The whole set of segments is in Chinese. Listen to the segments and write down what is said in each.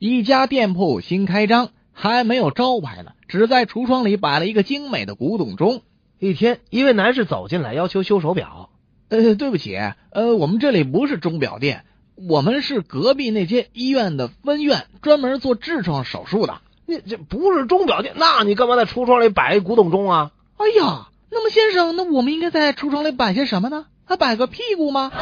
一家店铺新开张，还没有招牌呢，只在橱窗里摆了一个精美的古董钟。一天，一位男士走进来，要求修手表。呃，对不起，呃，我们这里不是钟表店，我们是隔壁那间医院的分院，专门做痔疮手术的。你这不是钟表店，那你干嘛在橱窗里摆一古董钟啊？哎呀，那么先生，那我们应该在橱窗里摆些什么呢？还摆个屁股吗？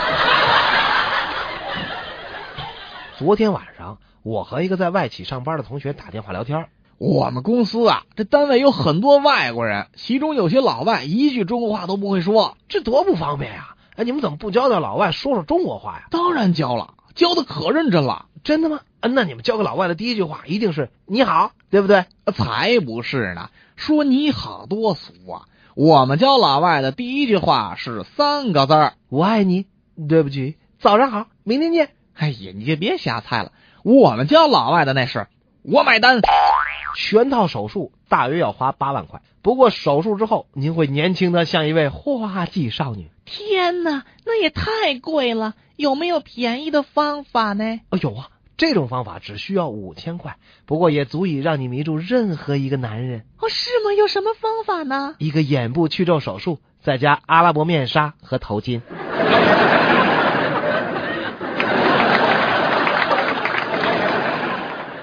昨天晚上，我和一个在外企上班的同学打电话聊天。我们公司啊，这单位有很多外国人，其中有些老外一句中国话都不会说，这多不方便呀！哎，你们怎么不教教老外说说中国话呀？当然教了，教的可认真了。真的吗？那你们教给老外的第一句话一定是你好，对不对？才不是呢！说你好多俗啊！我们教老外的第一句话是三个字儿：我爱你。对不起，早上好，明天见。哎呀，你就别瞎猜了。我们教老外的那是我买单。全套手术大约要花八万块，不过手术之后您会年轻的像一位花季少女。天哪，那也太贵了！有没有便宜的方法呢？哦，有啊，这种方法只需要五千块，不过也足以让你迷住任何一个男人。哦，是吗？有什么方法呢？一个眼部去皱手术，再加阿拉伯面纱和头巾。